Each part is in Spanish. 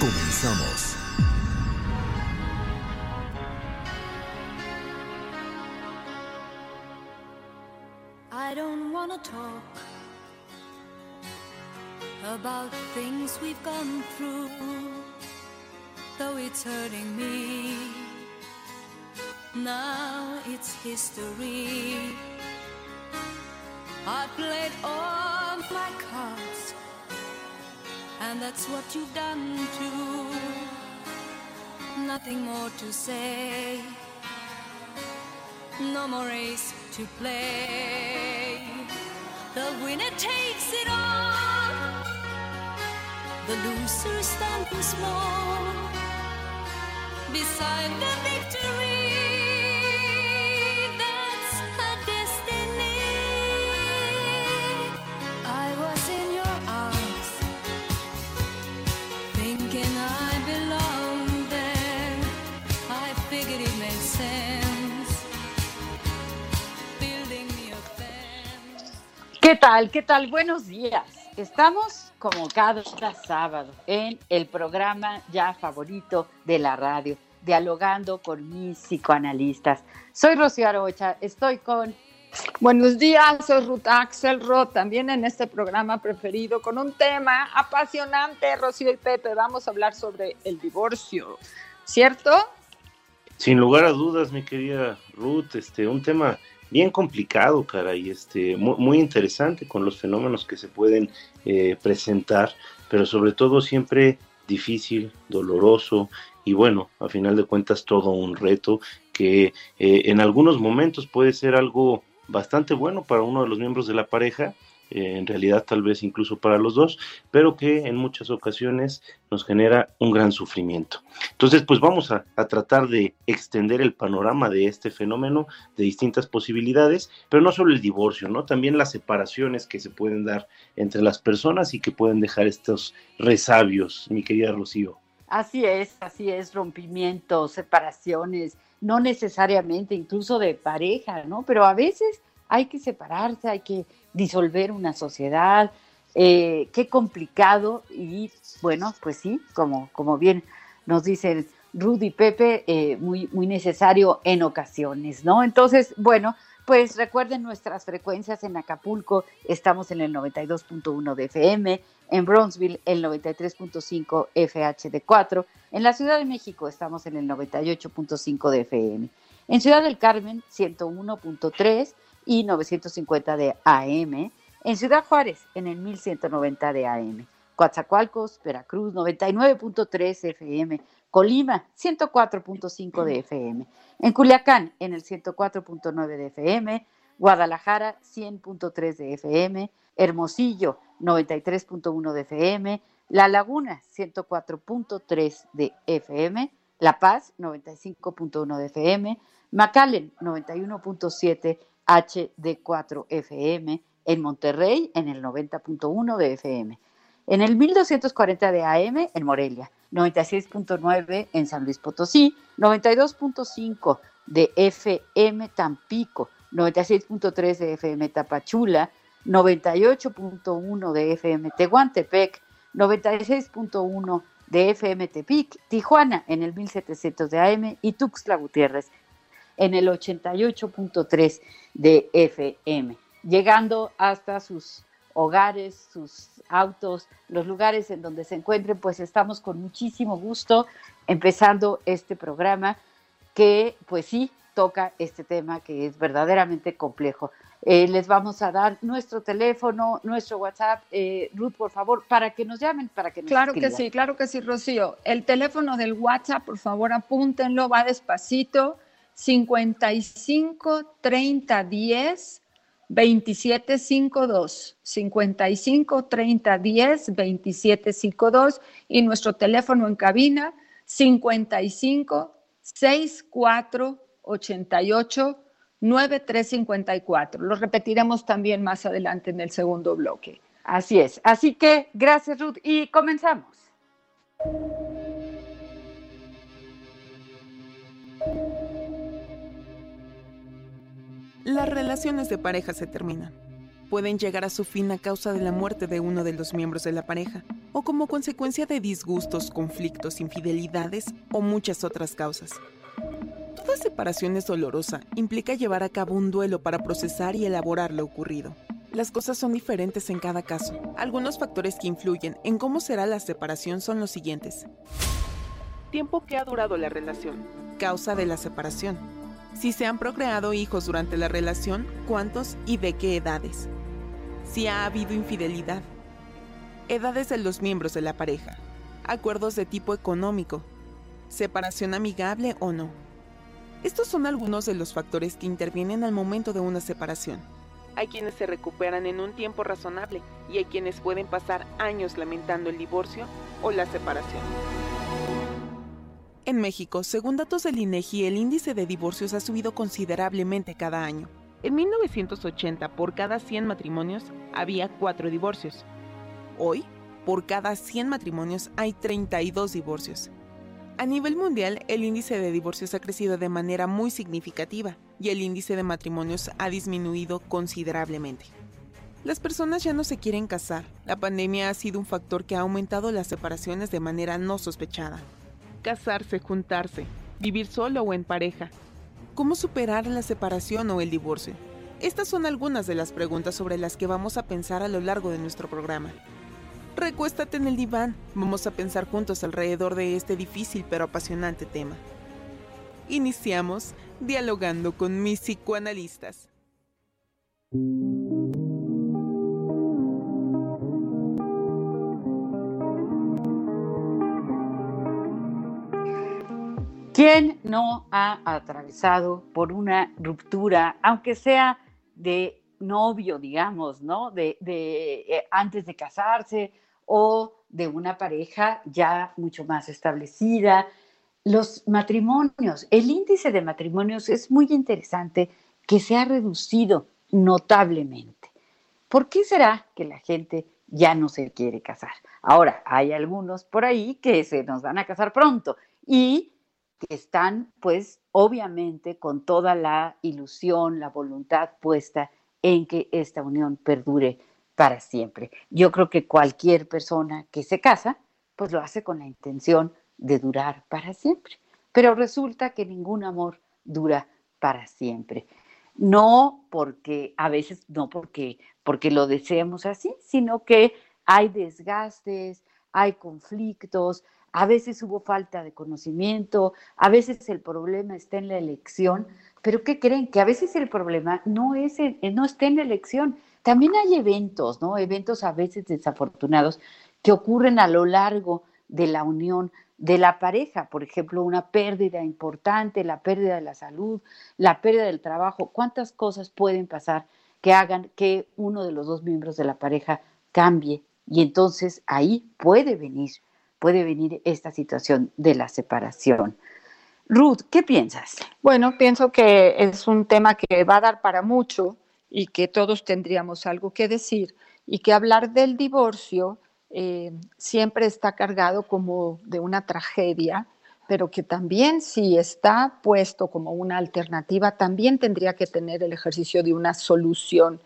Comenzamos. I don't wanna talk about things we've gone through, though it's hurting me. Now it's history. I played all my cards, and that's what you've done too. Nothing more to say, no more race to play. The winner takes it all, the loser stands small beside the victory. ¿Qué tal? ¿Qué tal? Buenos días. Estamos como cada sábado en el programa ya favorito de la radio, dialogando con mis psicoanalistas. Soy Rocío Arocha, estoy con Buenos días, soy Ruth Axelrod, también en este programa preferido con un tema apasionante, Rocío y Pepe. Vamos a hablar sobre el divorcio, ¿cierto? Sin lugar a dudas, mi querida Ruth, este, un tema bien complicado, cara, y este, muy, muy interesante con los fenómenos que se pueden eh, presentar, pero sobre todo siempre difícil, doloroso y bueno, a final de cuentas todo un reto que eh, en algunos momentos puede ser algo bastante bueno para uno de los miembros de la pareja, eh, en realidad tal vez incluso para los dos, pero que en muchas ocasiones nos genera un gran sufrimiento. Entonces, pues vamos a, tratar de extender el panorama de este fenómeno de distintas posibilidades, pero no solo el divorcio, ¿no? También las separaciones que se pueden dar entre las personas y que pueden dejar estos resabios, mi querida Rocío. Así es, así es, rompimientos, separaciones, no necesariamente incluso de pareja, ¿no? Pero a veces hay que separarse, hay que disolver una sociedad, eh, qué complicado. Y bueno, pues sí, como, como bien nos dicen Rudy y Pepe, eh, muy, muy necesario en ocasiones, ¿no? Entonces, bueno, pues recuerden nuestras frecuencias en Acapulco, estamos en el 92.1 de FM, en Bronzeville el 93.5 FHD4, en la Ciudad de México estamos en el 98.5 de FM, en Ciudad del Carmen 101.3 y 950 de AM, en Ciudad Juárez en el 1190 de AM, Coatzacoalcos, Veracruz 99.3 FM, Colima 104.5 de FM, en Culiacán en el 104.9 de FM, Guadalajara 100.3 de FM, Hermosillo 93.1 de FM, La Laguna 104.3 de FM, La Paz 95.1 de FM, McAllen 91.7 HD4 FM, en Monterrey en el 90.1 de FM, en el 1240 de AM en Morelia, 96.9 en San Luis Potosí, 92.5 de FM Tampico, 96.3 de FM Tapachula, 98.1 de FM Tehuantepec, 96.1 de FM Tepic, Tijuana en el 1700 de AM y Tuxtla Gutiérrez en el 88.3 de FM. llegando hasta sus hogares, sus autos, los lugares en donde se encuentren, pues estamos con muchísimo gusto empezando este programa que pues sí toca este tema que es verdaderamente complejo. Eh, les vamos a dar nuestro teléfono, nuestro WhatsApp. Eh, Ruth, por favor, para que nos llamen, para que nos Claro que sí, claro que sí, Rocío. El teléfono del WhatsApp, por favor, apúntenlo, va despacito. 55 30 10 2752 55 30 10 2752 y nuestro teléfono en cabina 55 64 88 9354. Lo repetiremos también más adelante en el segundo bloque. Así es. Así que gracias, Ruth. Y comenzamos. Las relaciones de pareja se terminan. Pueden llegar a su fin a causa de la muerte de uno de los miembros de la pareja, o como consecuencia de disgustos, conflictos, infidelidades o muchas otras causas. Toda separación es dolorosa, implica llevar a cabo un duelo para procesar y elaborar lo ocurrido. Las cosas son diferentes en cada caso. Algunos factores que influyen en cómo será la separación son los siguientes. Tiempo que ha durado la relación. Causa de la separación. Si se han procreado hijos durante la relación, cuántos y de qué edades. Si ha habido infidelidad. Edades de los miembros de la pareja. Acuerdos de tipo económico. Separación amigable o no estos son algunos de los factores que intervienen al momento de una separación. Hay quienes se recuperan en un tiempo razonable y hay quienes pueden pasar años lamentando el divorcio o la separación. En México, según datos del INEGI, el índice de divorcios ha subido considerablemente cada año. En 1980, por cada 100 matrimonios, había 4 divorcios. Hoy, por cada 100 matrimonios hay 32 divorcios. A nivel mundial, el índice de divorcios ha crecido de manera muy significativa y el índice de matrimonios ha disminuido considerablemente. Las personas ya no se quieren casar. La pandemia ha sido un factor que ha aumentado las separaciones de manera no sospechada. Casarse, juntarse, vivir solo o en pareja. ¿Cómo superar la separación o el divorcio? Estas son algunas de las preguntas sobre las que vamos a pensar a lo largo de nuestro programa. Recuéstate en el diván. Vamos a pensar juntos alrededor de este difícil pero apasionante tema. Iniciamos dialogando con mis psicoanalistas. ¿Quién no ha atravesado por una ruptura, aunque sea de novio, digamos, ¿no? De, eh, antes de casarse o de una pareja ya mucho más establecida. Los matrimonios, el índice de matrimonios es muy interesante que se ha reducido notablemente. ¿Por qué será que la gente ya no se quiere casar? Ahora, hay algunos por ahí que se nos van a casar pronto y están, pues, obviamente con toda la ilusión, la voluntad puesta en que esta unión perdure para siempre. Yo creo que cualquier persona que se casa, pues lo hace con la intención de durar para siempre. Pero resulta que ningún amor dura para siempre. No porque, a veces no porque, porque lo deseemos así, sino que hay desgastes, hay conflictos, a veces hubo falta de conocimiento, a veces el problema está en la elección, pero ¿qué creen? Que a veces el problema no, es no está en la elección, también hay eventos, ¿no? Eventos a veces desafortunados que ocurren a lo largo de la unión de la pareja, por ejemplo, una pérdida importante, la pérdida de la salud, la pérdida del trabajo, cuántas cosas pueden pasar que hagan que uno de los dos miembros de la pareja cambie y entonces ahí puede venir, puede venir esta situación de la separación. Ruth, ¿qué piensas? Bueno, pienso que es un tema que va a dar para mucho y que todos tendríamos algo que decir y que hablar del divorcio eh, siempre está cargado como de una tragedia, pero que también si está puesto como una alternativa, también tendría que tener el ejercicio de una solución.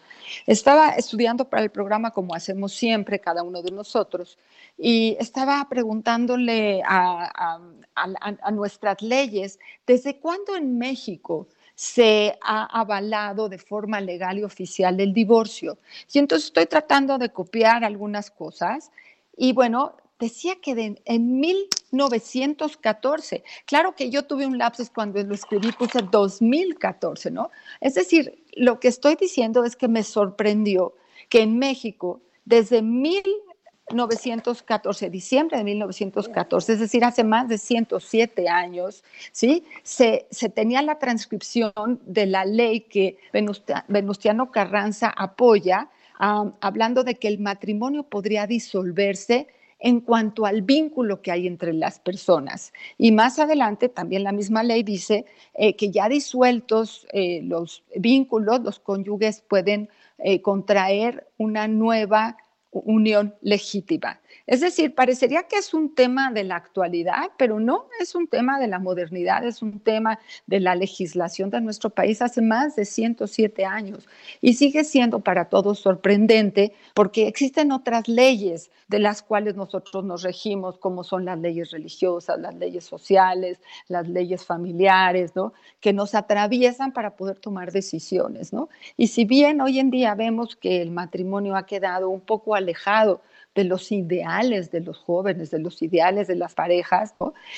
Estaba estudiando para el programa como hacemos siempre cada uno de nosotros y estaba preguntándole a, a nuestras leyes, ¿desde cuándo en México se ha avalado de forma legal y oficial el divorcio. Y entonces estoy tratando de copiar algunas cosas y bueno, decía que en 1914, claro que yo tuve un lapsus cuando lo escribí, puse 2014, ¿no? Es decir, lo que estoy diciendo es que me sorprendió que en México, desde 1914, diciembre de 1914, es decir, hace más de 107 años, ¿sí? Se, se tenía la transcripción de la ley que Venustiano Carranza apoya, hablando de que el matrimonio podría disolverse en cuanto al vínculo que hay entre las personas. Y más adelante también la misma ley dice eh, que ya disueltos eh, los vínculos, los cónyuges pueden eh, contraer una nueva unión legítima. Es decir, parecería que es un tema de la actualidad, pero no es un tema de la modernidad, es un tema de la legislación de nuestro país hace más de 107 años y sigue siendo para todos sorprendente porque existen otras leyes de las cuales nosotros nos regimos, como son las leyes religiosas, las leyes sociales, las leyes familiares, ¿no? que nos atraviesan para poder tomar decisiones. ¿no? Y si bien hoy en día vemos que el matrimonio ha quedado un poco alejado de los ideales de los jóvenes, de los ideales de las parejas,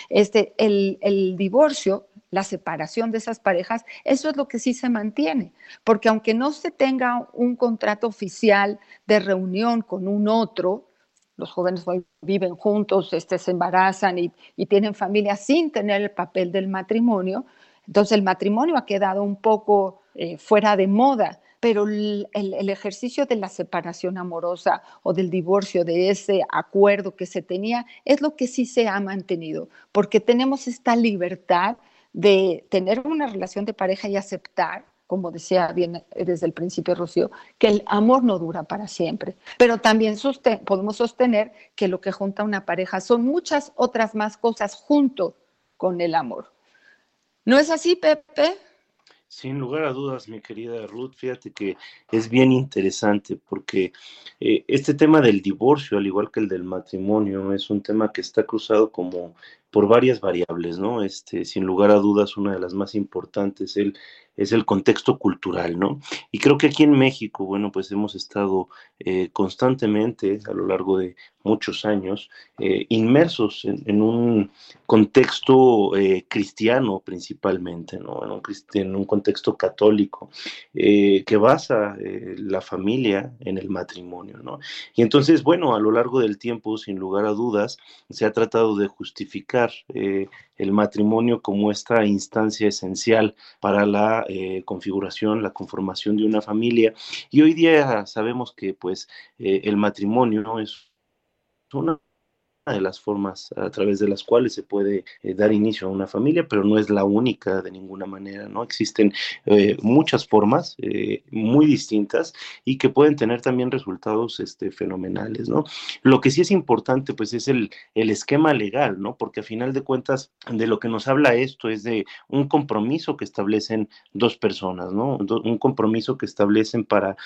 este, el, el divorcio, la separación de esas parejas, eso es lo que sí se mantiene, porque aunque no se tenga un contrato oficial de reunión con un otro, los jóvenes viven juntos, este, se embarazan y, y, tienen familia sin tener el papel del matrimonio. Entonces el matrimonio ha quedado un poco eh, fuera de moda pero el, ejercicio de la separación amorosa o del divorcio, de ese acuerdo que se tenía, es lo que sí se ha mantenido, porque tenemos esta libertad de tener una relación de pareja y aceptar como decía bien desde el principio Rocío, que el amor no dura para siempre, pero también podemos sostener que lo que junta una pareja son muchas otras más cosas junto con el amor. ¿No es así, Pepe? Sin lugar a dudas, mi querida Ruth, fíjate que es bien interesante porque eh, este tema del divorcio, al igual que el del matrimonio, es un tema que está cruzado como por varias variables, ¿no? Este, sin lugar a dudas, una de las más importantes el, es el contexto cultural, ¿no? Y creo que aquí en México, bueno, pues hemos estado eh, constantemente a lo largo de muchos años eh, inmersos en, un contexto eh, cristiano principalmente, ¿no? En un, en un contexto católico que basa la familia en el matrimonio, ¿no? Y entonces, bueno, a lo largo del tiempo, sin lugar a dudas, se ha tratado de justificar el matrimonio como esta instancia esencial para la eh, configuración, la conformación de una familia. Y hoy día sabemos que pues eh, el matrimonio es una de las formas a través de las cuales se puede eh, dar inicio a una familia, pero no es la única de ninguna manera, ¿no? Existen eh, muchas formas eh, muy distintas y que pueden tener también resultados este, fenomenales, ¿no? Lo que sí es importante, pues, es el, el esquema legal, ¿no? Porque a final de cuentas, de lo que nos habla esto es de un compromiso que establecen dos personas, ¿no? Un compromiso que establecen para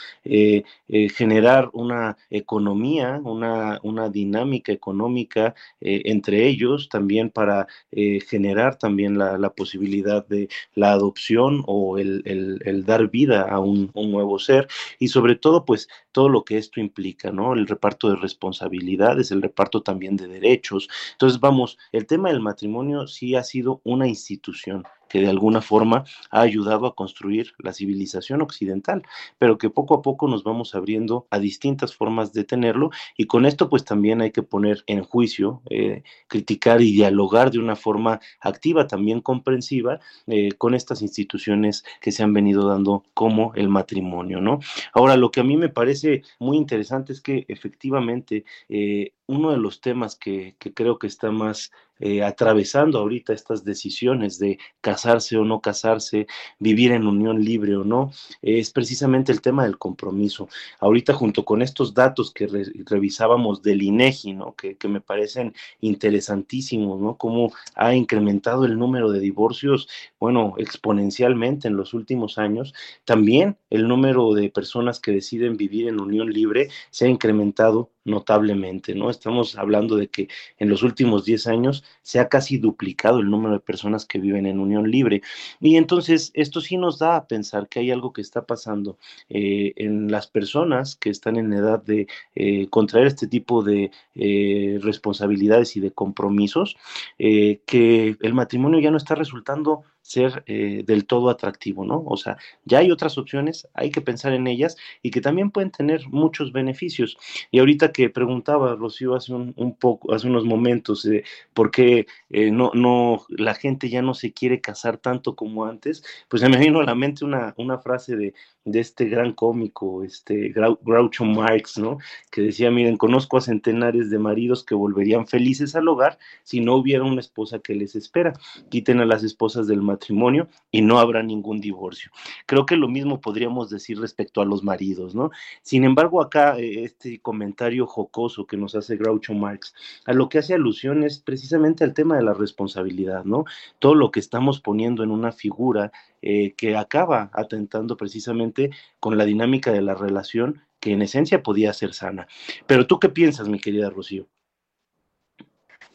generar una economía, una, una dinámica económica eh, entre ellos, también para eh, generar también la, posibilidad de la adopción o el, dar vida a un, nuevo ser y sobre todo pues todo lo que esto implica, ¿no? El reparto de responsabilidades, el reparto también de derechos. Entonces, vamos, el tema del matrimonio sí ha sido una institución que de alguna forma ha ayudado a construir la civilización occidental, pero que poco a poco nos vamos abriendo a distintas formas de tenerlo y con esto pues también hay que poner en juicio, eh, criticar y dialogar de una forma activa, también comprensiva, eh, con estas instituciones que se han venido dando como el matrimonio, ¿no? Ahora, lo que a mí me parece muy interesante es que efectivamente eh, uno de los temas que, creo que está más eh, atravesando ahorita estas decisiones de casarse o no casarse, vivir en unión libre o no, es precisamente el tema del compromiso. Ahorita junto con estos datos que revisábamos del INEGI, ¿no? Que, que, me parecen interesantísimos, ¿no? Cómo ha incrementado el número de divorcios, bueno, exponencialmente en los últimos años. También el número de personas que deciden vivir en unión libre se ha incrementado notablemente, ¿no? Estamos hablando de que en los últimos 10 años se ha casi duplicado el número de personas que viven en unión libre. Y entonces esto sí nos da a pensar que hay algo que está pasando eh, en las personas que están en edad de eh, contraer este tipo de eh, responsabilidades y de compromisos, que el matrimonio ya no está resultando ser eh, del todo atractivo, ¿no? O sea, ya hay otras opciones, hay que pensar en ellas y que también pueden tener muchos beneficios. Y ahorita que preguntaba Rocío hace un, poco, hace unos momentos, por qué eh, no, no, la gente ya no se quiere casar tanto como antes, pues se me vino a la mente una, una frase de, de este gran cómico, este Groucho Marx, ¿no? Que decía, miren, conozco a centenares de maridos que volverían felices al hogar si no hubiera una esposa que les espera. Quiten a las esposas del matrimonio y no habrá ningún divorcio. Creo que lo mismo podríamos decir respecto a los maridos, ¿no? Sin embargo, acá eh, este comentario jocoso que nos hace Groucho Marx, a lo que hace alusión es precisamente al tema de la responsabilidad, ¿no? Todo lo que estamos poniendo en una figura eh, que acaba atentando precisamente con la dinámica de la relación que en esencia podía ser sana. Pero tú qué piensas, mi querida Rocío?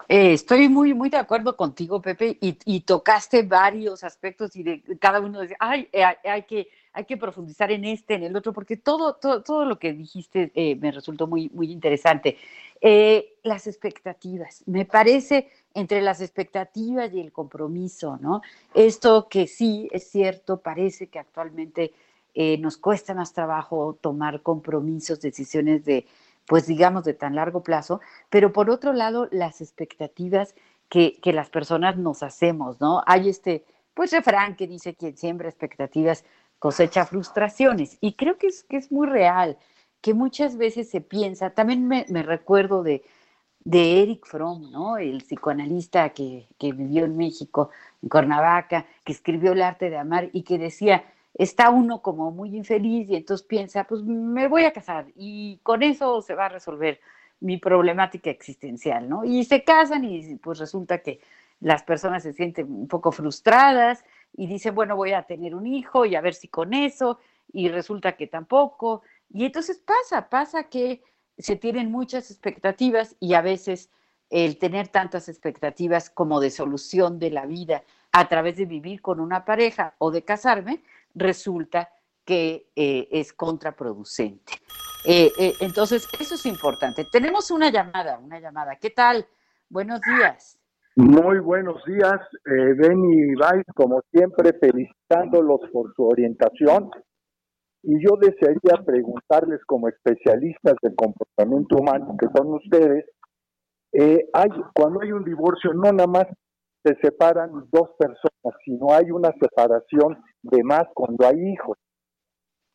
Eh, estoy muy, muy de acuerdo contigo, Pepe, y, tocaste varios aspectos y de cada uno dice, ay, eh, hay, que, hay que profundizar en este, en el otro, porque todo, todo, todo lo que dijiste me resultó muy, muy interesante. las expectativas, me parece entre las expectativas y el compromiso, ¿no? Esto que sí es cierto, parece que actualmente eh, nos cuesta más trabajo tomar compromisos, decisiones de, pues digamos, de tan largo plazo, pero por otro lado, las expectativas que, que las personas nos hacemos, ¿no? Hay este, pues, refrán que dice quien siembra expectativas cosecha frustraciones, y creo que es, que es muy real, que muchas veces se piensa, también me recuerdo de de Eric Fromm, ¿no? El psicoanalista que, vivió en México, en Cuernavaca, que escribió El arte de amar y que decía, está uno como muy infeliz y entonces piensa, pues me voy a casar y con eso se va a resolver mi problemática existencial, ¿no? Y se casan y pues resulta que las personas se sienten un poco frustradas y dicen, bueno, voy a tener un hijo y a ver si con eso, y resulta que tampoco. Y entonces pasa, pasa que se tienen muchas expectativas y a veces el tener tantas expectativas como de solución de la vida a través de vivir con una pareja o de casarme, resulta que eh, es contraproducente. Eh, eh, entonces, eso es importante. Tenemos una llamada, una llamada. ¿Qué tal? Buenos días. Muy buenos días, Benny y Vais, como siempre, felicitándolos por su orientación y yo desearía preguntarles como especialistas del comportamiento humano, que son ustedes, eh, hay, cuando hay un divorcio no nada más se separan dos personas, sino hay una separación de más cuando hay hijos.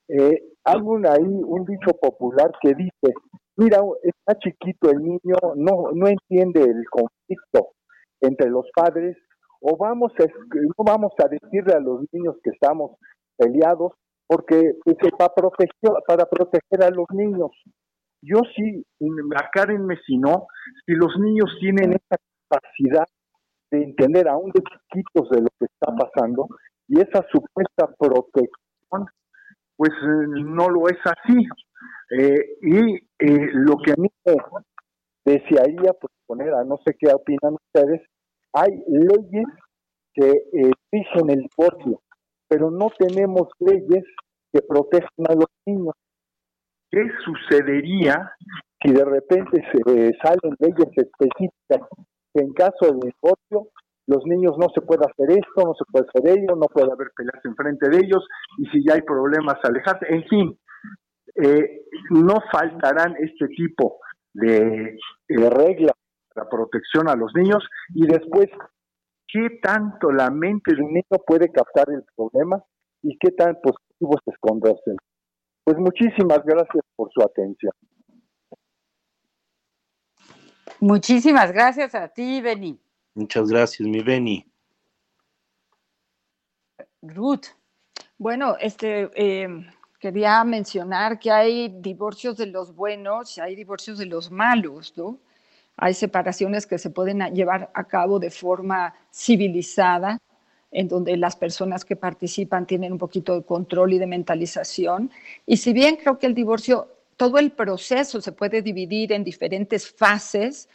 Eh, hay un, ahí un dicho popular que dice, mira, está chiquito el niño, no, no entiende el conflicto entre los padres, o vamos a, no vamos a decirle a los niños que estamos peleados, porque pues, para, proteger, para proteger a los niños. Yo sí, a Karen no, si los niños tienen esa capacidad de entender aún de chiquitos de lo que está pasando y esa supuesta protección, pues eh, no lo es así. Eh, y eh, lo que a mí me desearía proponer, a no sé qué opinan ustedes, hay leyes que dicen el divorcio, pero no tenemos leyes que protejan a los niños. ¿Qué sucedería si de repente se salen leyes específicas en caso de divorcio los niños no se puede hacer esto, no se puede hacer ello, no puede haber peleas enfrente de ellos y si ya hay problemas alejarse, en fin, eh, no faltarán este tipo de reglas para protección a los niños y después qué tanto la mente de un niño puede captar el problema y qué tan positivo es esconderse. Pues muchísimas gracias por su atención. Muchísimas gracias a ti, Beni. Muchas gracias, mi Beni. Ruth. Bueno, este eh, quería mencionar que hay divorcios de los buenos y hay divorcios de los malos, ¿no? Hay separaciones que se pueden llevar a cabo de forma civilizada, en donde las personas que participan tienen un poquito de control y de mentalización. Y si bien creo que el divorcio todo el proceso se puede dividir en diferentes fases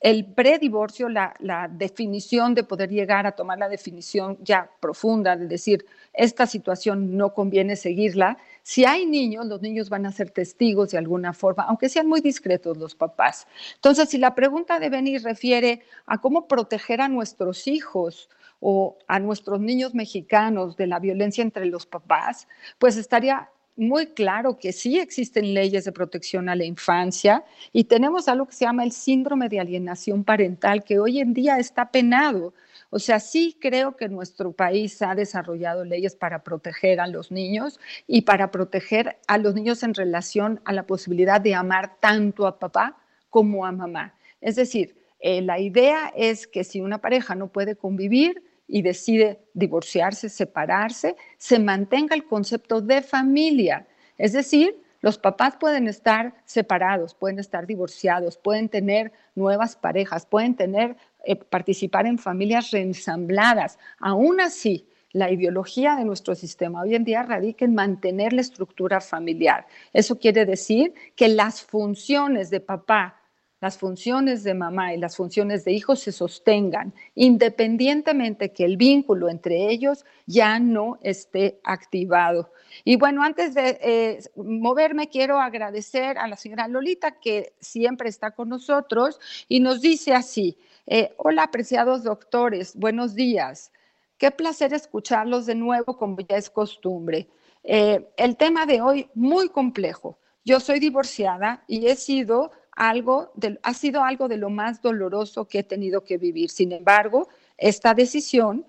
el predivorcio, la, la definición de poder llegar a tomar la definición ya profunda, de decir, esta situación no conviene seguirla, si hay niños, los niños van a ser testigos de alguna forma, aunque sean muy discretos los papás. Entonces, si la pregunta de Benny refiere a cómo proteger a nuestros hijos o a nuestros niños mexicanos de la violencia entre los papás, pues estaría muy claro que sí existen leyes de protección a la infancia y tenemos algo que se llama el síndrome de alienación parental, que hoy en día está penado. O sea, sí creo que nuestro país ha desarrollado leyes para proteger a los niños y para proteger a los niños en relación a la posibilidad de amar tanto a papá como a mamá. Es decir, eh, la idea es que si una pareja no puede convivir, y decide divorciarse, separarse, se mantenga el concepto de familia. Es decir, los papás pueden estar separados, pueden estar divorciados, pueden tener nuevas parejas, pueden tener, eh, participar en familias reensambladas. Aún así, la ideología de nuestro sistema hoy en día radica en mantener la estructura familiar. Eso quiere decir que las funciones de papá, las funciones de mamá y las funciones de hijo se sostengan, independientemente que el vínculo entre ellos ya no esté activado. Y bueno, antes de eh, moverme, quiero agradecer a la señora Lolita, que siempre está con nosotros y nos dice así, eh, hola apreciados doctores, buenos días. Qué placer escucharlos de nuevo como ya es costumbre. Eh, el tema de hoy muy complejo. Yo soy divorciada y he sido algo, ha sido algo de lo más doloroso que he tenido que vivir. Sin embargo, esta decisión,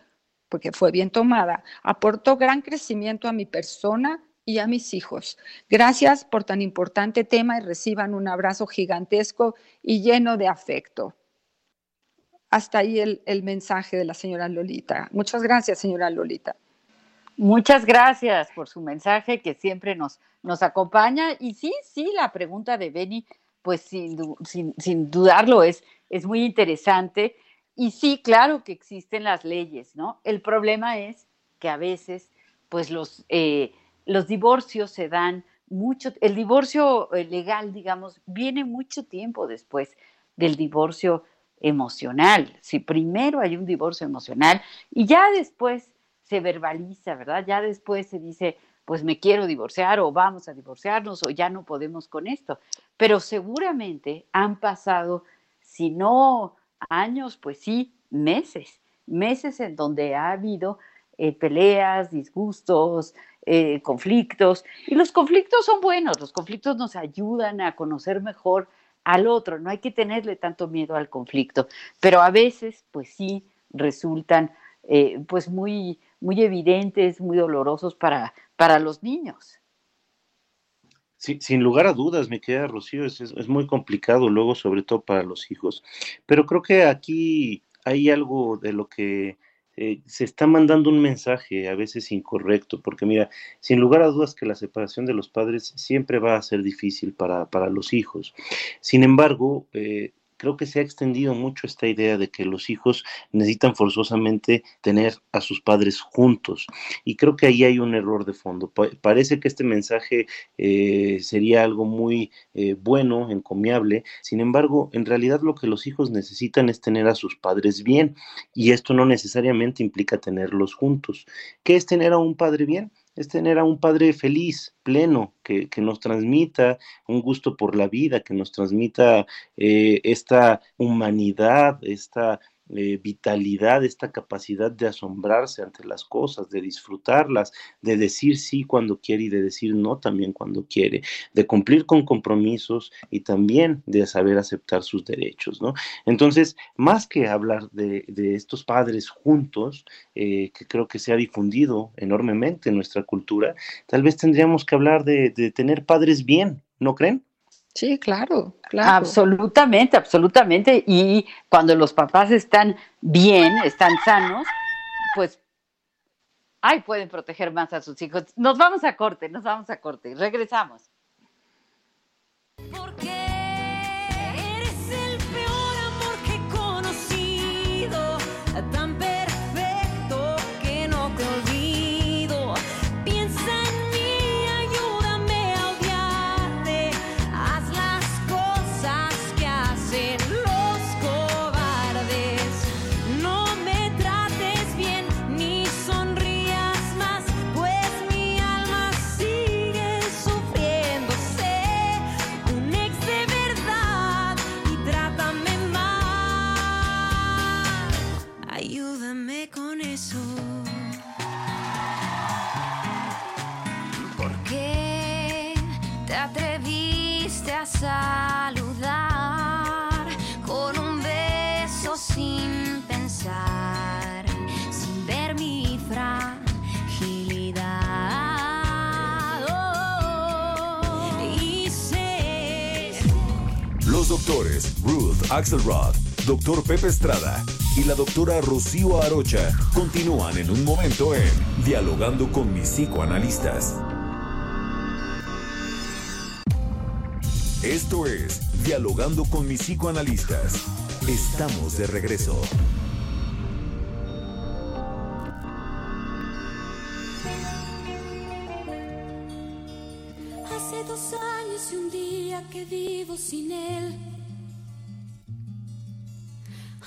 porque fue bien tomada, aportó gran crecimiento a mi persona y a mis hijos. Gracias por tan importante tema y reciban un abrazo gigantesco y lleno de afecto. Hasta ahí el, el mensaje de la señora Lolita. Muchas gracias, señora Lolita. Muchas gracias por su mensaje que siempre nos, nos acompaña. Y sí, sí, la pregunta de Beni pues sin, dudarlo es, es muy interesante. Y sí, claro que existen las leyes, ¿no? El problema es que a veces, pues los, eh, los divorcios se dan mucho, el divorcio eh, legal, digamos, viene mucho tiempo después del divorcio emocional. Si primero hay un divorcio emocional y ya después se verbaliza, ¿verdad? Ya después se dice, pues me quiero divorciar o vamos a divorciarnos o ya no podemos con esto. Pero seguramente han pasado, si no años, pues sí, meses, meses en donde ha habido eh, peleas, disgustos, eh, conflictos. Y los conflictos son buenos, los conflictos nos ayudan a conocer mejor al otro, no hay que tenerle tanto miedo al conflicto, pero a veces, pues sí, resultan eh, pues muy, muy evidentes, muy dolorosos para, para los niños. Sin lugar a dudas, me queda Rocío, es, es, muy complicado luego, sobre todo para los hijos. Pero creo que aquí hay algo de lo que eh, se está mandando un mensaje a veces incorrecto, porque mira, sin lugar a dudas que la separación de los padres siempre va a ser difícil para, para los hijos. Sin embargo, eh, creo que se ha extendido mucho esta idea de que los hijos necesitan forzosamente tener a sus padres juntos. Y creo que ahí hay un error de fondo. parece que este mensaje eh, sería algo muy eh, bueno, encomiable. Sin embargo, en realidad lo que los hijos necesitan es tener a sus padres bien. Y esto no necesariamente implica tenerlos juntos. ¿Qué es tener a un padre bien? Es tener a un padre feliz, pleno, que, nos transmita un gusto por la vida, que nos transmita eh, esta humanidad, esta eh, vitalidad, esta capacidad de asombrarse ante las cosas, de disfrutarlas, de decir sí cuando quiere y de decir no también cuando quiere, de cumplir con compromisos y también de saber aceptar sus derechos, ¿no? Entonces, más que hablar de, estos padres juntos, eh, que creo que se ha difundido enormemente en nuestra cultura, tal vez tendríamos que hablar de, de tener padres bien, ¿no creen? Sí, claro, claro. Absolutamente, absolutamente. Y cuando los papás están bien, están sanos, pues, ay, pueden proteger más a sus hijos. Nos vamos a corte, nos vamos a corte. Regresamos. ¿Por qué te atreviste a saludar con un beso sin pensar, sin ver mi fragilidad? Oh, Los doctores Ruth Axelrod, doctor Pepe Estrada y la doctora Rocío Arocha continúan en un momento en Dialogando con mis psicoanalistas. Esto es Dialogando con mis psicoanalistas. Estamos de regreso. Hace dos años y un día que vivo sin él.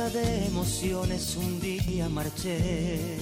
De emociones un día marché.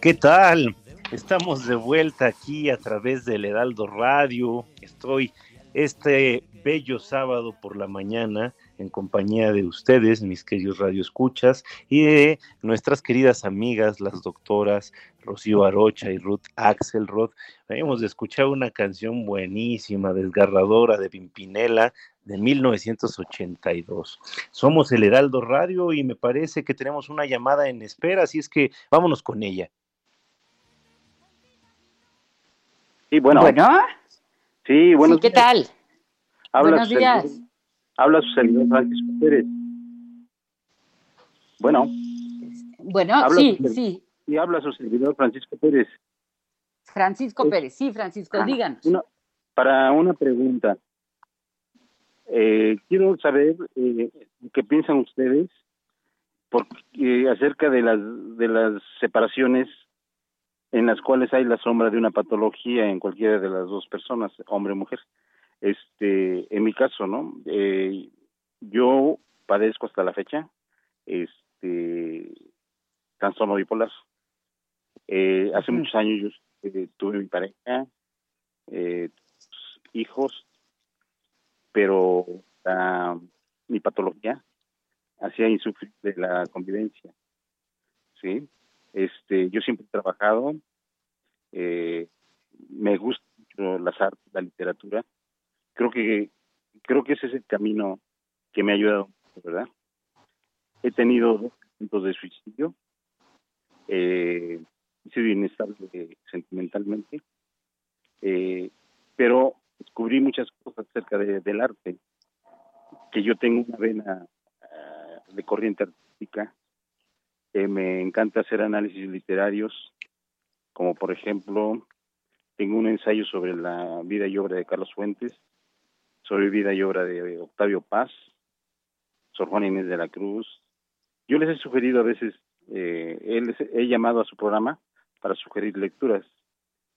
¿Qué tal? Estamos de vuelta aquí a través del Heraldo Radio. Estoy este bello sábado por la mañana en compañía de ustedes, mis queridos radioescuchas, y de nuestras queridas amigas, las doctoras Rocío Arocha y Ruth Axelrod. Hemos de escuchar una canción buenísima, desgarradora de Pimpinela de 1982. Somos el Heraldo Radio y me parece que tenemos una llamada en espera, así es que vámonos con ella. Sí, bueno. Bueno, Sí, buenos sí, ¿qué días. tal? Habla Buenos días. Habla su servidor Francisco Pérez. Bueno, Bueno, Habla sí, sí. y habla su servidor Francisco Pérez. Francisco. Pérez, sí, Francisco, Ah, díganos. una- para una pregunta. Eh, quiero saber eh, qué piensan ustedes por, eh, acerca de las, de las separaciones en las cuales hay la sombra de una patología en cualquiera de las dos personas, hombre o mujer. Este, en mi caso, ¿no? Eh, yo padezco hasta la fecha, este, trastorno bipolar. Eh, hace muchos años yo eh, tuve mi pareja, eh, hijos, pero la- mi patología hacía insufrible la convivencia. Sí, este, yo siempre he trabajado, eh, me gusta mucho las artes, la literatura. Creo que creo que ese es el camino que me ha ayudado, ¿verdad? He tenido dos intentos de suicidio, eh, he sido inestable eh, sentimentalmente, eh, pero descubrí muchas cosas acerca de- del arte, que yo tengo una vena ah, de corriente artística, que me encanta hacer análisis literarios, como por ejemplo, tengo un ensayo sobre la vida y obra de Carlos Fuentes, sobre vida y obra de Octavio Paz, Sor Juana Inés de la Cruz. Yo les he sugerido a veces, eh, he, llamado a su programa para sugerir lecturas.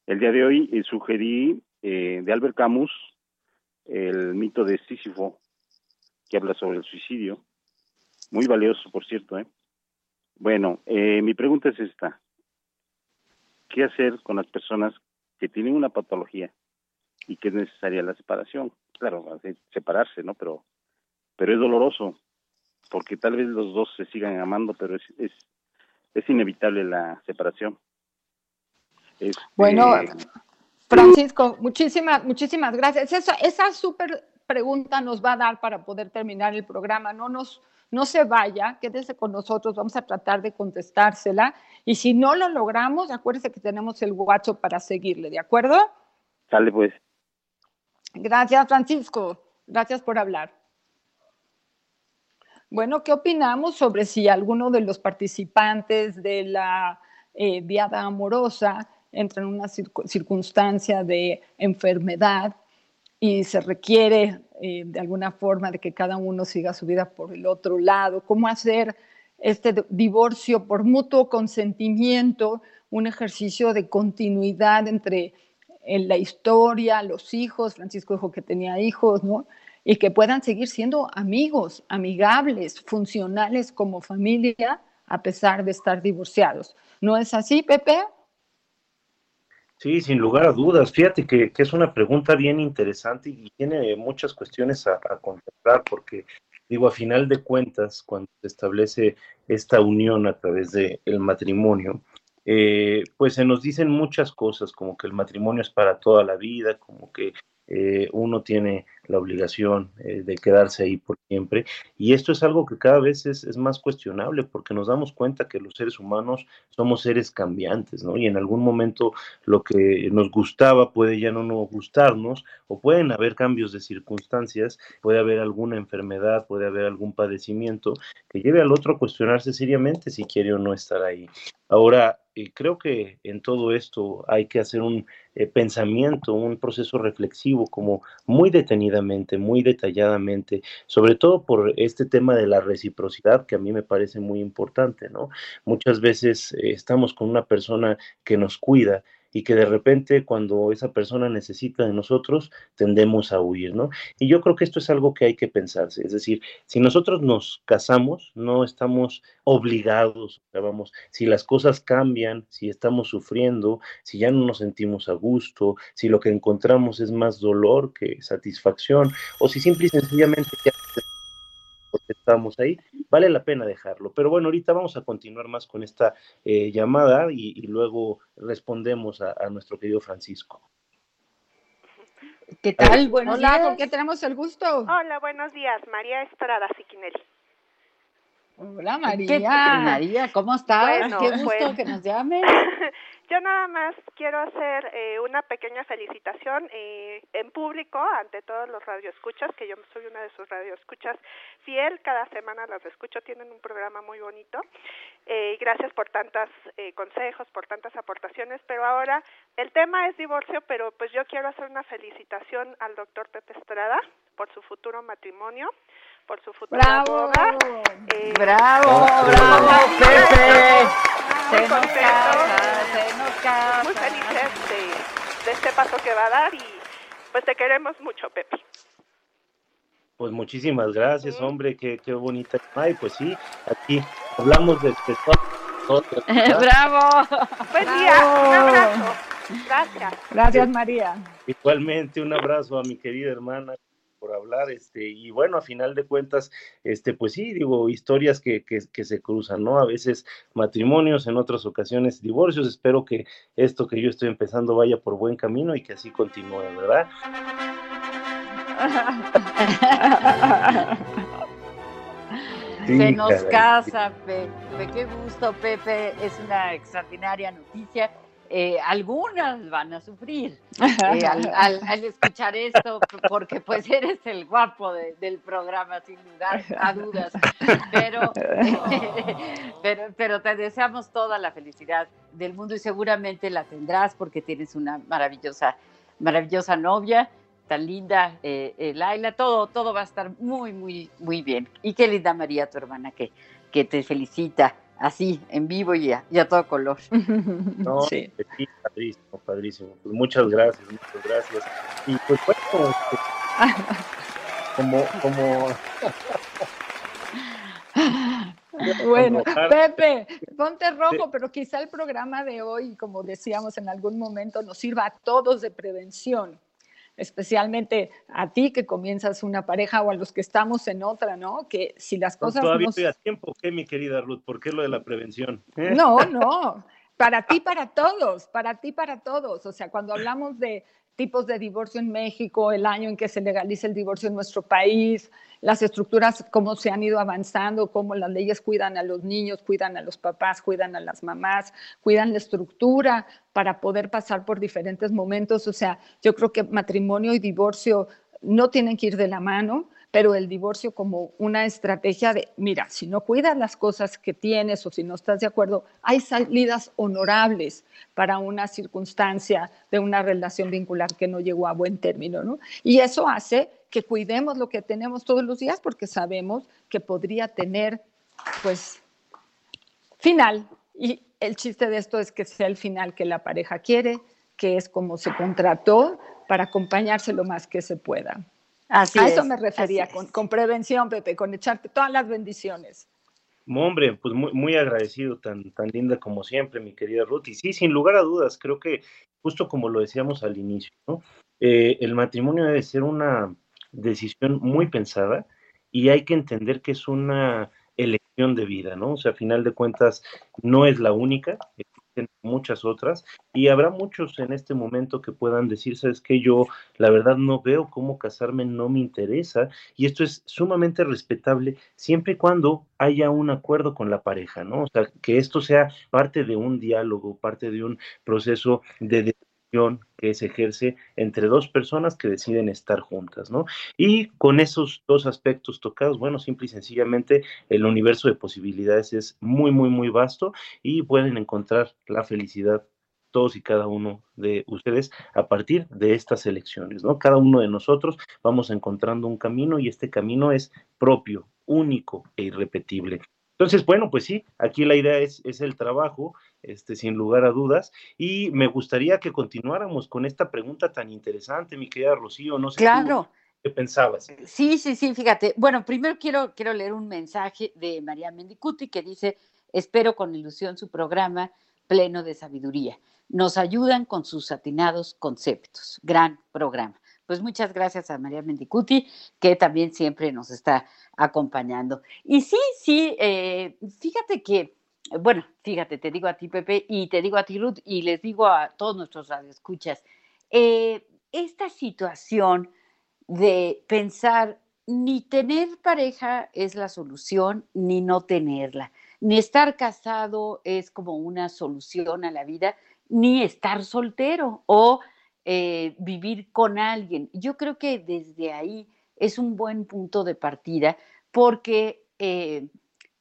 El día de hoy eh, sugerí eh, de Albert Camus el mito de Sísifo, que habla sobre el suicidio. Muy valioso, por cierto. ¿eh? Bueno, mi pregunta es esta. ¿Qué hacer con las personas que tienen una patología y que es necesaria la separación? Claro, separarse, ¿no? Pero, pero es doloroso, porque tal vez los dos se sigan amando, pero es, es, es inevitable la separación. Este, Bueno, Francisco, muchísimas, muchísimas gracias. Esa, esa súper pregunta nos va a dar para poder terminar el programa. No nos, no se vaya, quédese con nosotros, vamos a tratar de contestársela. Y si no lo logramos, acuérdese que tenemos el WhatsApp para seguirle, ¿de acuerdo? Sale pues. Gracias, Francisco. Gracias por hablar. Bueno, ¿qué opinamos sobre si alguno de los participantes de la eh, viada amorosa entra en una circunstancia de enfermedad y se requiere eh, de alguna forma de que cada uno siga su vida por el otro lado? ¿Cómo hacer este divorcio por mutuo consentimiento un ejercicio de continuidad entre en la historia, los hijos, Francisco dijo que tenía hijos, ¿no? Y que puedan seguir siendo amigos, amigables, funcionales como familia, a pesar de estar divorciados. ¿No es así, Pepe? Sí, sin lugar a dudas. Fíjate que, es una pregunta bien interesante y tiene muchas cuestiones a, a contemplar, porque digo, a final de cuentas, cuando se establece esta unión a través del el matrimonio, eh, pues se nos dicen muchas cosas, como que el matrimonio es para toda la vida, como que eh, uno tiene la obligación eh, de quedarse ahí por siempre. Y esto es algo que cada vez es, más cuestionable porque nos damos cuenta que los seres humanos somos seres cambiantes, ¿no? Y en algún momento lo que nos gustaba puede ya no nos gustarnos o pueden haber cambios de circunstancias, puede haber alguna enfermedad, puede haber algún padecimiento que lleve al otro a cuestionarse seriamente si quiere o no estar ahí. Ahora, eh, creo que en todo esto hay que hacer un eh, pensamiento, un proceso reflexivo como muy detenidamente, muy detalladamente, sobre todo por este tema de la reciprocidad que a mí me parece muy importante, ¿no? Muchas veces eh, estamos con una persona que nos cuida y que de repente cuando esa persona necesita de nosotros tendemos a huir, ¿no? Y yo creo que esto es algo que hay que pensarse, es decir, si nosotros nos casamos, no estamos obligados, vamos, si las cosas cambian, si estamos sufriendo, si ya no nos sentimos a gusto, si lo que encontramos es más dolor que satisfacción, o si simple y sencillamente ya estamos ahí, vale la pena dejarlo. Pero bueno, ahorita vamos a continuar más con esta eh, llamada y, luego respondemos a, nuestro querido Francisco. ¿Qué tal? Buenos Hola, ¿con qué tenemos el gusto? Hola, buenos días. María Estrada Siquinel. Hola María. María, ¿cómo estás? Qué gusto pues que nos llames. Yo nada más quiero hacer eh, una pequeña felicitación eh, en público ante todos los radioescuchas, que yo soy una de sus radioescuchas fiel, cada semana las escucho, tienen un programa muy bonito. Eh, gracias por tantos eh, consejos, por tantas aportaciones, pero ahora el tema es divorcio, pero pues yo quiero hacer una felicitación al doctor Pepe Estrada por su futuro matrimonio por su futura ¡Bravo! boda. Eh, ¡Bravo! ¡Bravo, Pepe! Muy contentos, muy felices de, de este paso que va a dar y pues te queremos mucho, Pepe. Pues muchísimas gracias, hombre, qué, qué bonita. Ay, pues sí, aquí hablamos de este ¡Bravo! Buen día, un abrazo. Gracias. Gracias, María. Igualmente, un abrazo a mi querida hermana por hablar, este, y bueno, a final de cuentas, este, pues sí, digo, historias que, que, que, se cruzan, ¿no? A veces matrimonios, en otras ocasiones divorcios, espero que esto que yo estoy empezando vaya por buen camino y que así continúe, ¿verdad? se nos casa, Pepe. Qué gusto, Pepe. Es una extraordinaria noticia. Eh, algunas van a sufrir eh, al, escuchar esto, porque pues eres el guapo del programa, sin lugar a dudas. Pero, pero, pero te deseamos toda la felicidad del mundo y seguramente la tendrás porque tienes una maravillosa, maravillosa novia tan linda, eh, Laila, todo, todo va a estar muy, muy, muy bien. Y qué linda María, tu hermana, que, que te felicita así, en vivo y a, todo color. No, sí. padrísimo, padrísimo. Pues muchas gracias, muchas gracias. Y pues bueno, como, como... Bueno, Pepe, ponte rojo, pero quizá el programa de hoy, como decíamos en algún momento, nos sirva a todos de prevención especialmente a ti que comienzas una pareja o a los que estamos en otra, ¿no? Que si las cosas... Todavía estoy a tiempo, ¿qué, mi querida Ruth? ¿Por qué lo de la prevención? No, no, para ti, para todos, para ti, para todos. O sea, cuando hablamos de tipos de divorcio en México, el año en que se legaliza el divorcio en nuestro país, las estructuras, cómo se han ido avanzando, cómo las leyes cuidan a los niños, cuidan a los papás, cuidan a las mamás, cuidan la estructura para poder pasar por diferentes momentos. O sea, yo creo que matrimonio y divorcio no tienen que ir de la mano pero el divorcio como una estrategia de, mira, si no cuidas las cosas que tienes o si no estás de acuerdo, hay salidas honorables para una circunstancia de una relación vincular que no llegó a buen término, ¿no? Y eso hace que cuidemos lo que tenemos todos los días porque sabemos que podría tener, pues, final. Y el chiste de esto es que sea el final que la pareja quiere, que es como se contrató para acompañarse lo más que se pueda a eso me refería, con, prevención, Pepe, con echarte todas las bendiciones. Hombre, pues muy, muy agradecido, tan, tan linda como siempre, mi querida Ruth. Y sí, sin lugar a dudas, creo que justo como lo decíamos al inicio, ¿no? Eh, el matrimonio debe ser una decisión muy pensada y hay que entender que es una elección de vida, ¿no? O sea, a final de cuentas, no es la única, muchas otras y habrá muchos en este momento que puedan decir, sabes que yo la verdad no veo cómo casarme, no me interesa y esto es sumamente respetable siempre y cuando haya un acuerdo con la pareja, ¿no? O sea, que esto sea parte de un diálogo, parte de un proceso de que se ejerce entre dos personas que deciden estar juntas, ¿no? Y con esos dos aspectos tocados, bueno, simple y sencillamente el universo de posibilidades es muy, muy, muy vasto y pueden encontrar la felicidad todos y cada uno de ustedes a partir de estas elecciones, ¿no? Cada uno de nosotros vamos encontrando un camino y este camino es propio, único e irrepetible. Entonces, bueno, pues sí, aquí la idea es, es el trabajo, este, sin lugar a dudas, y me gustaría que continuáramos con esta pregunta tan interesante, mi querida Rocío, no sé claro. qué pensabas. Sí, sí, sí, fíjate. Bueno, primero quiero, quiero leer un mensaje de María Mendicuti que dice, espero con ilusión su programa pleno de sabiduría. Nos ayudan con sus atinados conceptos. Gran programa. Pues muchas gracias a María Mendicuti, que también siempre nos está acompañando. Y sí, sí, eh, fíjate que, bueno, fíjate, te digo a ti, Pepe, y te digo a ti, Ruth, y les digo a todos nuestros radioescuchas, eh, esta situación de pensar ni tener pareja es la solución, ni no tenerla, ni estar casado es como una solución a la vida, ni estar soltero o eh, vivir con alguien. Yo creo que desde ahí es un buen punto de partida porque eh,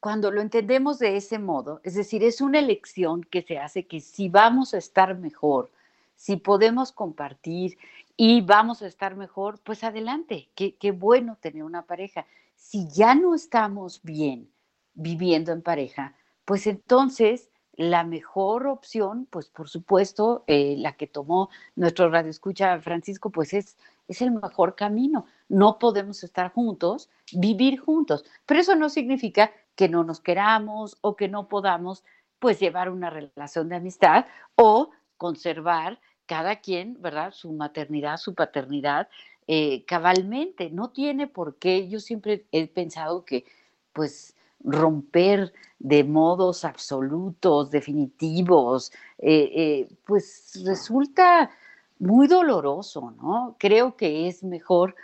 cuando lo entendemos de ese modo, es decir, es una elección que se hace que si vamos a estar mejor, si podemos compartir y vamos a estar mejor, pues adelante, qué, qué bueno tener una pareja. Si ya no estamos bien viviendo en pareja, pues entonces la mejor opción, pues por supuesto, eh, la que tomó nuestro radio escucha Francisco, pues es, es el mejor camino. No podemos estar juntos, vivir juntos, pero eso no significa que no nos queramos o que no podamos pues llevar una relación de amistad o conservar cada quien, ¿verdad? Su maternidad, su paternidad eh, cabalmente. No tiene por qué, yo siempre he pensado que pues romper de modos absolutos, definitivos, eh, eh, pues resulta muy doloroso, ¿no? Creo que es mejor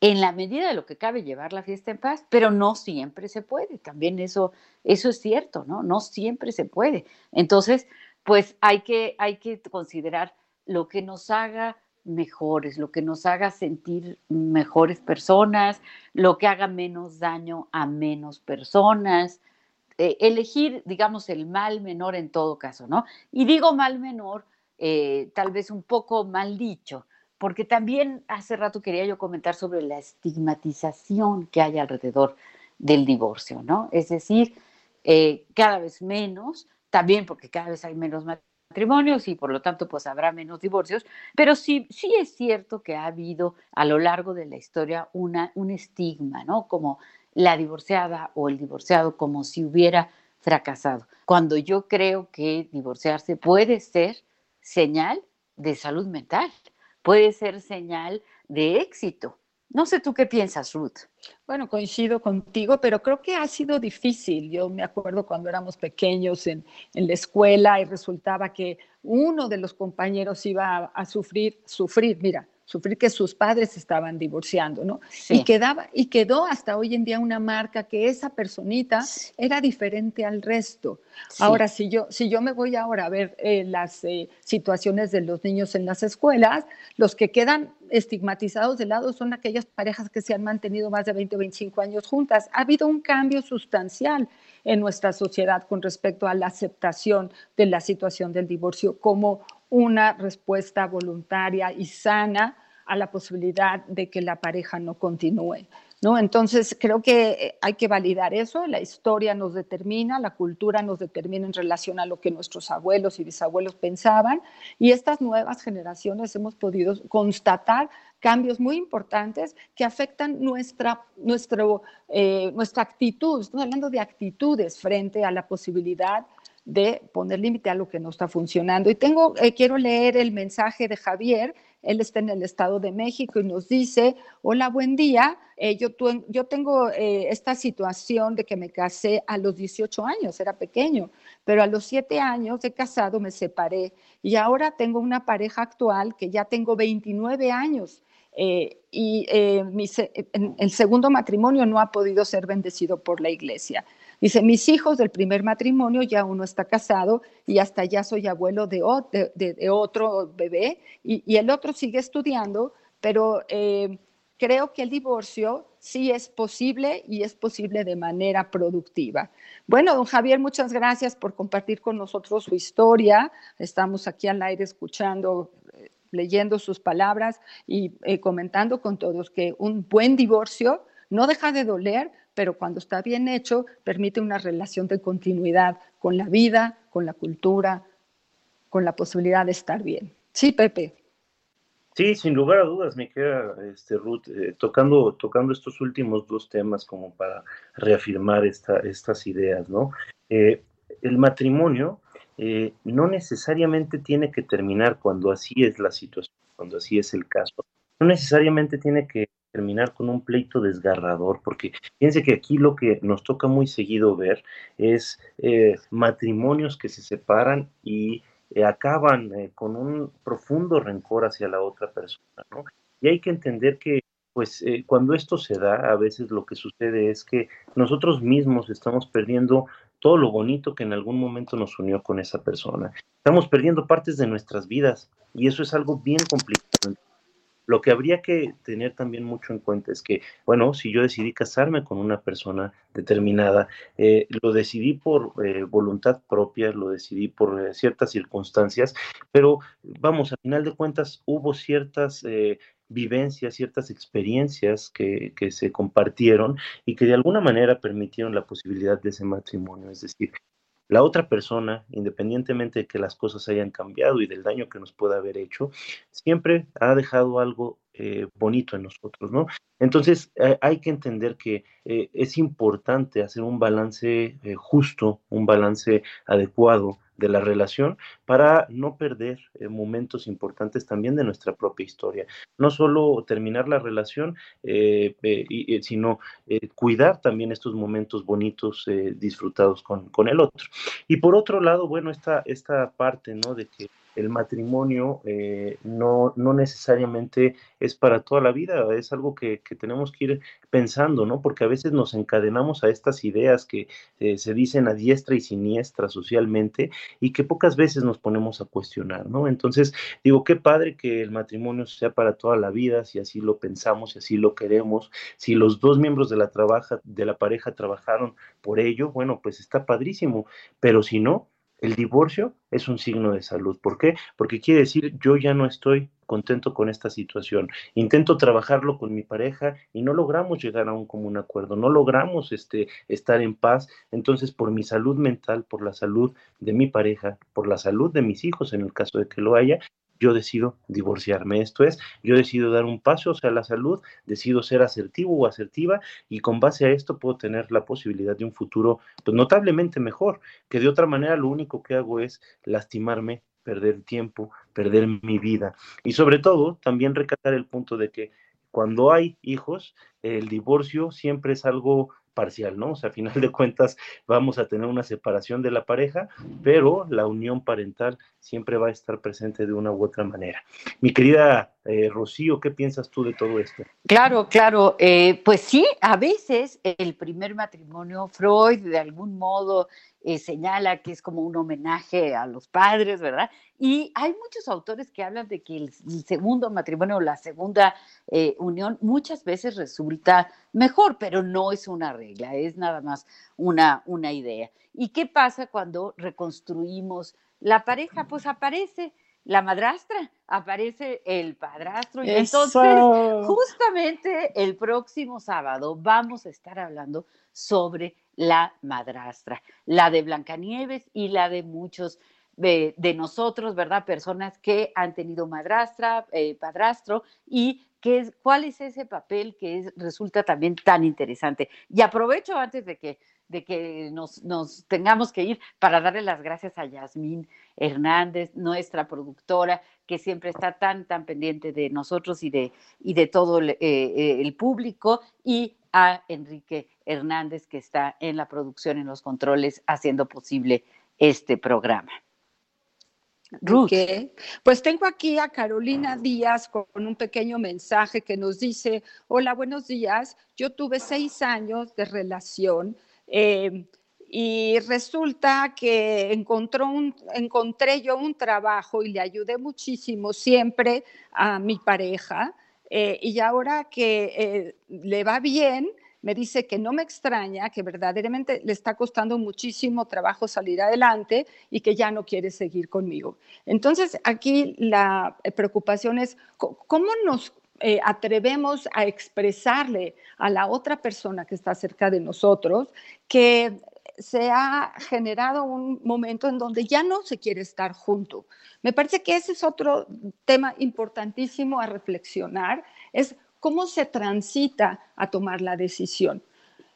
en la medida de lo que cabe llevar la fiesta en paz, pero no siempre se puede, también eso, eso es cierto, ¿no? No siempre se puede. Entonces, pues hay que, hay que considerar lo que nos haga mejores, lo que nos haga sentir mejores personas, lo que haga menos daño a menos personas, eh, elegir, digamos, el mal menor en todo caso, ¿no? Y digo mal menor, eh, tal vez un poco mal dicho, porque también hace rato quería yo comentar sobre la estigmatización que hay alrededor del divorcio, ¿no? Es decir, eh, cada vez menos, también porque cada vez hay menos y por lo tanto pues habrá menos divorcios, pero sí, sí es cierto que ha habido a lo largo de la historia una, un estigma, ¿no? Como la divorciada o el divorciado como si hubiera fracasado. Cuando yo creo que divorciarse puede ser señal de salud mental, puede ser señal de éxito, No sé tú qué piensas, Ruth. Bueno, coincido contigo, pero creo que ha sido difícil. Yo me acuerdo cuando éramos pequeños en, en la escuela y resultaba que uno de los compañeros iba a, a sufrir, sufrir, mira, sufrir que sus padres estaban divorciando, ¿no? Y, quedaba, y quedó hasta hoy en día una marca que esa personita era diferente al resto. Ahora, si yo, si yo me voy ahora a ver eh, las eh, situaciones de los niños en las escuelas, los que quedan estigmatizados de lado son aquellas parejas que se han mantenido más de 20 o 25 años juntas. Ha habido un cambio sustancial en nuestra sociedad con respecto a la aceptación de la situación del divorcio como una respuesta voluntaria y sana a la posibilidad de que la pareja no continúe. ¿No? Entonces, creo que hay que validar eso. La historia nos determina, la cultura nos determina en relación a lo que nuestros abuelos y bisabuelos pensaban. Y estas nuevas generaciones hemos podido constatar cambios muy importantes que afectan nuestra, eh, nuestra actitud. Estamos hablando de actitudes frente a la posibilidad de poner límite a lo que no está funcionando. Y tengo, eh, quiero leer el mensaje de Javier. Él está en el Estado de México y nos dice, hola, buen día. Eh, yo, yo, tengo eh, esta situación de que me casé a los 18 años, era pequeño, pero a los 7 años de casado me separé y ahora tengo una pareja actual que ya tengo 29 años. y el segundo matrimonio no ha podido ser bendecido por la iglesia. Dice, mis hijos del primer matrimonio, ya uno está casado y hasta ya soy abuelo de, otro bebé y, el otro sigue estudiando, pero eh, creo que el divorcio sí es posible y es posible de manera productiva. Bueno, don Javier, muchas gracias por compartir con nosotros su historia. Estamos aquí al aire escuchando eh, leyendo sus palabras y eh, comentando con todos que un buen divorcio no deja de doler, pero cuando está bien hecho, permite una relación de continuidad con la vida, con la cultura, con la posibilidad de estar bien. Sí, Pepe. Sí, sin lugar a dudas, me queda este, Ruth, eh, tocando, tocando estos últimos dos temas como para reafirmar esta, estas ideas, ¿no? Eh, el matrimonio eh, no necesariamente tiene que terminar cuando así es la situación, cuando así es el caso. No necesariamente tiene que terminar con un pleito desgarrador, porque fíjense que aquí lo que nos toca muy seguido ver es eh, matrimonios que se separan y eh, acaban eh, con un profundo rencor hacia la otra persona, ¿no? Y hay que entender que, pues, cuando esto se da, a veces lo que sucede es que nosotros mismos estamos perdiendo todo lo bonito que en algún momento nos unió con esa persona. Estamos perdiendo partes de nuestras vidas y eso es algo bien complicado. Lo que habría que tener también mucho en cuenta es que, bueno, si yo decidí casarme con una persona determinada, eh, lo decidí por eh, voluntad propia, lo decidí por eh, ciertas circunstancias, pero vamos, al final de cuentas hubo ciertas vivencias, ciertas experiencias que, que, se compartieron y que de alguna manera permitieron la posibilidad de ese matrimonio. Es decir, la otra persona, independientemente de que las cosas hayan cambiado y del daño que nos pueda haber hecho, siempre ha dejado algo eh, bonito en nosotros, ¿no? Entonces eh, hay que entender que eh, es importante hacer un balance justo, un balance adecuado de la relación para no perder eh, momentos importantes también de nuestra propia historia. No solo terminar la relación, eh, eh, sino cuidar también estos momentos bonitos disfrutados con, con, el otro. Y por otro lado, bueno, esta, esta parte, ¿no? De que el matrimonio eh, no, no, necesariamente es para toda la vida, es algo que, que, tenemos que ir pensando, ¿no? Porque a veces nos encadenamos a estas ideas que eh, se dicen a diestra y siniestra socialmente y que pocas veces nos ponemos a cuestionar, ¿no? Entonces, digo, qué padre que el matrimonio sea para toda la vida, si así lo pensamos, si así lo queremos, si los dos miembros de la, trabaja, de la pareja trabajaron por ello, bueno, pues está padrísimo, pero si no, el divorcio es un signo de salud. ¿Por qué? Porque quiere decir yo ya no estoy contento con esta situación. Intento trabajarlo con mi pareja y no logramos llegar a un común acuerdo, no logramos este, estar en paz. Entonces, por mi salud mental, por la salud de mi pareja, por la salud de mis hijos, en el caso de que lo haya, yo decido divorciarme. Esto es, yo decido dar un paso hacia la salud, decido ser asertivo o asertiva y con base a esto puedo tener la posibilidad de un futuro pues, notablemente mejor, que de otra manera lo único que hago es lastimarme, perder tiempo, perder mi vida y sobre todo también recatar el punto de que cuando hay hijos, el divorcio siempre es algo parcial, ¿no? O sea, a final de cuentas vamos a tener una separación de la pareja, pero la unión parental siempre va a estar presente de una u otra manera. Mi querida eh, Rocío, ¿qué piensas tú de todo esto? Claro, claro, eh, pues sí, a veces el primer matrimonio, Freud de algún modo eh, señala que es como un homenaje a los padres, ¿verdad? Y hay muchos autores que hablan de que el, segundo matrimonio o la segunda unión muchas veces resulta mejor, pero no es una regla, es nada más una, una idea. ¿Y qué pasa cuando reconstruimos la pareja? Pues aparece la madrastra, aparece el padrastro. Y entonces, justamente el próximo sábado vamos a estar hablando sobre la madrastra, la de Blancanieves y la de muchos de, nosotros, ¿verdad? Personas que han tenido madrastra, eh, padrastro y que, cuál es ese papel que resulta también tan interesante. Y aprovecho antes de que de que nos, nos, tengamos que ir para darle las gracias a Yasmín Hernández, nuestra productora, que siempre está tan, tan pendiente de nosotros y de, y de todo el, eh, eh, el público, y a Enrique Hernández, que está en la producción, en los controles, haciendo posible este programa. Ruth. Pues tengo aquí a Carolina Díaz con un pequeño mensaje que nos dice, hola, buenos días, yo tuve seis años de relación eh, y resulta que encontró un, encontré yo un trabajo y le ayudé muchísimo siempre a mi pareja. Eh, y ahora que eh, le va bien, me dice que no me extraña, que verdaderamente le está costando muchísimo trabajo salir adelante y que ya no quiere seguir conmigo. Entonces, aquí la preocupación es cómo nos atrevemos a expresarle a la otra persona que está cerca de nosotros que se ha generado un momento en donde ya no se quiere estar junto. Me parece que ese es otro tema importantísimo a reflexionar, es cómo se transita a tomar la decisión.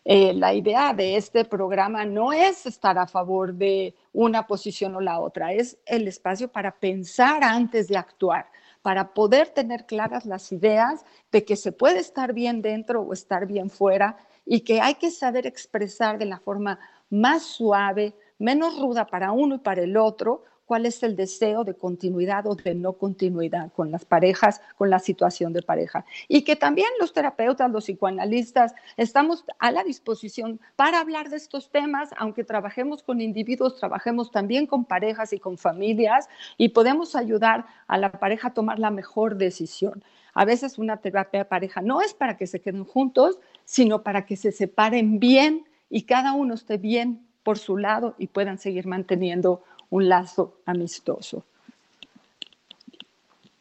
Eh, la idea de este programa no es estar a favor de una posición o la otra, es el espacio para pensar antes de actuar, para poder tener claras las ideas de que se puede estar bien dentro o estar bien fuera y que hay que saber expresar de la forma más suave, menos ruda para uno y para el otro, cuál es el deseo de continuidad o de no continuidad con las parejas, con la situación de pareja. Y que también los terapeutas, los psicoanalistas, estamos a la disposición para hablar de estos temas, aunque trabajemos con individuos, trabajemos también con parejas y con familias y podemos ayudar a la pareja a tomar la mejor decisión. A veces una terapia de pareja no es para que se queden juntos, sino para que se separen bien y cada uno esté bien por su lado y puedan seguir manteniendo un lazo amistoso.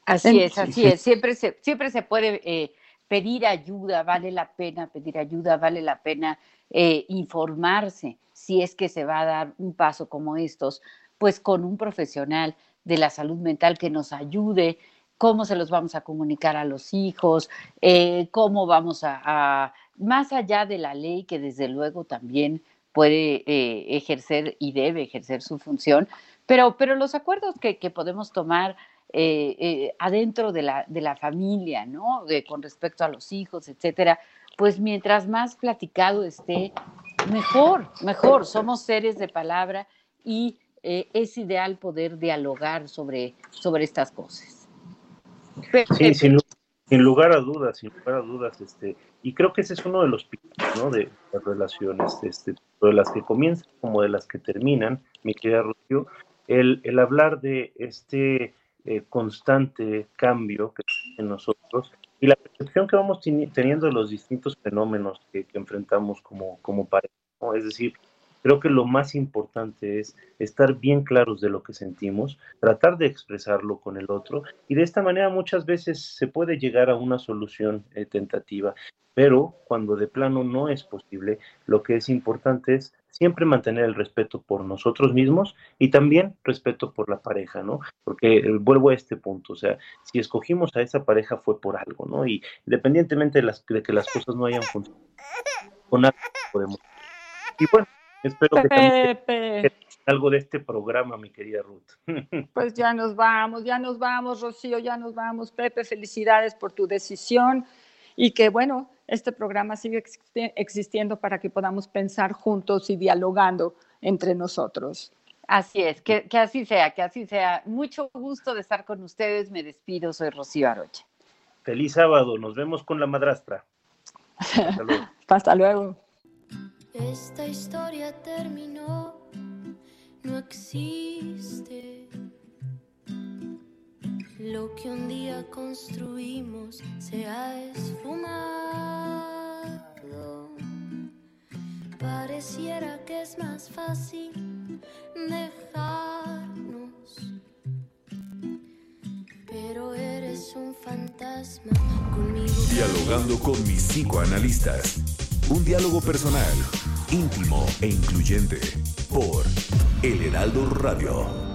Así es, así es. Siempre se, siempre se puede eh, pedir ayuda, vale la pena pedir ayuda, vale la pena eh, informarse si es que se va a dar un paso como estos, pues con un profesional de la salud mental que nos ayude, cómo se los vamos a comunicar a los hijos, eh, cómo vamos a más allá de la ley que desde luego también puede eh, ejercer y debe ejercer su función, pero, pero los acuerdos que, podemos tomar eh, eh, adentro de la, de la familia, ¿no? con respecto a los hijos, etcétera, pues mientras más platicado esté, mejor, mejor. Somos seres de palabra y es ideal poder dialogar sobre, sobre estas cosas. Sí, sin, sin lugar a dudas, sin lugar a dudas, este, y creo que ese es uno de los pilares, ¿no? De las relaciones, este, de las que comienzan como de las que terminan, mi querida Rocío, el, el hablar de este eh, constante cambio que en nosotros y la percepción que vamos teniendo de los distintos fenómenos que, que enfrentamos como, como pareja, ¿no? Es decir, Creo que lo más importante es estar bien claros de lo que sentimos, tratar de expresarlo con el otro y de esta manera muchas veces se puede llegar a una solución eh, tentativa. Pero cuando de plano no es posible, lo que es importante es siempre mantener el respeto por nosotros mismos y también respeto por la pareja, ¿no? Porque eh, vuelvo a este punto, o sea, si escogimos a esa pareja fue por algo, ¿no? Y independientemente de, las, de que las cosas no hayan funcionado, con algo podemos. Y bueno, Espero que también algo de este programa, mi querida Ruth. Pues ya nos vamos, ya nos vamos, Rocío, ya nos vamos. Pepe, felicidades por tu decisión. y que bueno, este programa sigue existiendo para que podamos pensar juntos y dialogando entre nosotros. Así es, que, que, así sea, que así sea. Mucho gusto de estar con ustedes. Me despido, soy Rocío Arocha. Feliz sábado, nos vemos con la madrastra. Hasta luego. Hasta luego. Esta historia terminó, no existe. Lo que un día construimos se ha esfumado. Pareciera que es más fácil dejarnos. Pero eres un fantasma conmigo. Dialogando con mis psicoanalistas. Un diálogo personal, íntimo e incluyente. Por El Heraldo Radio.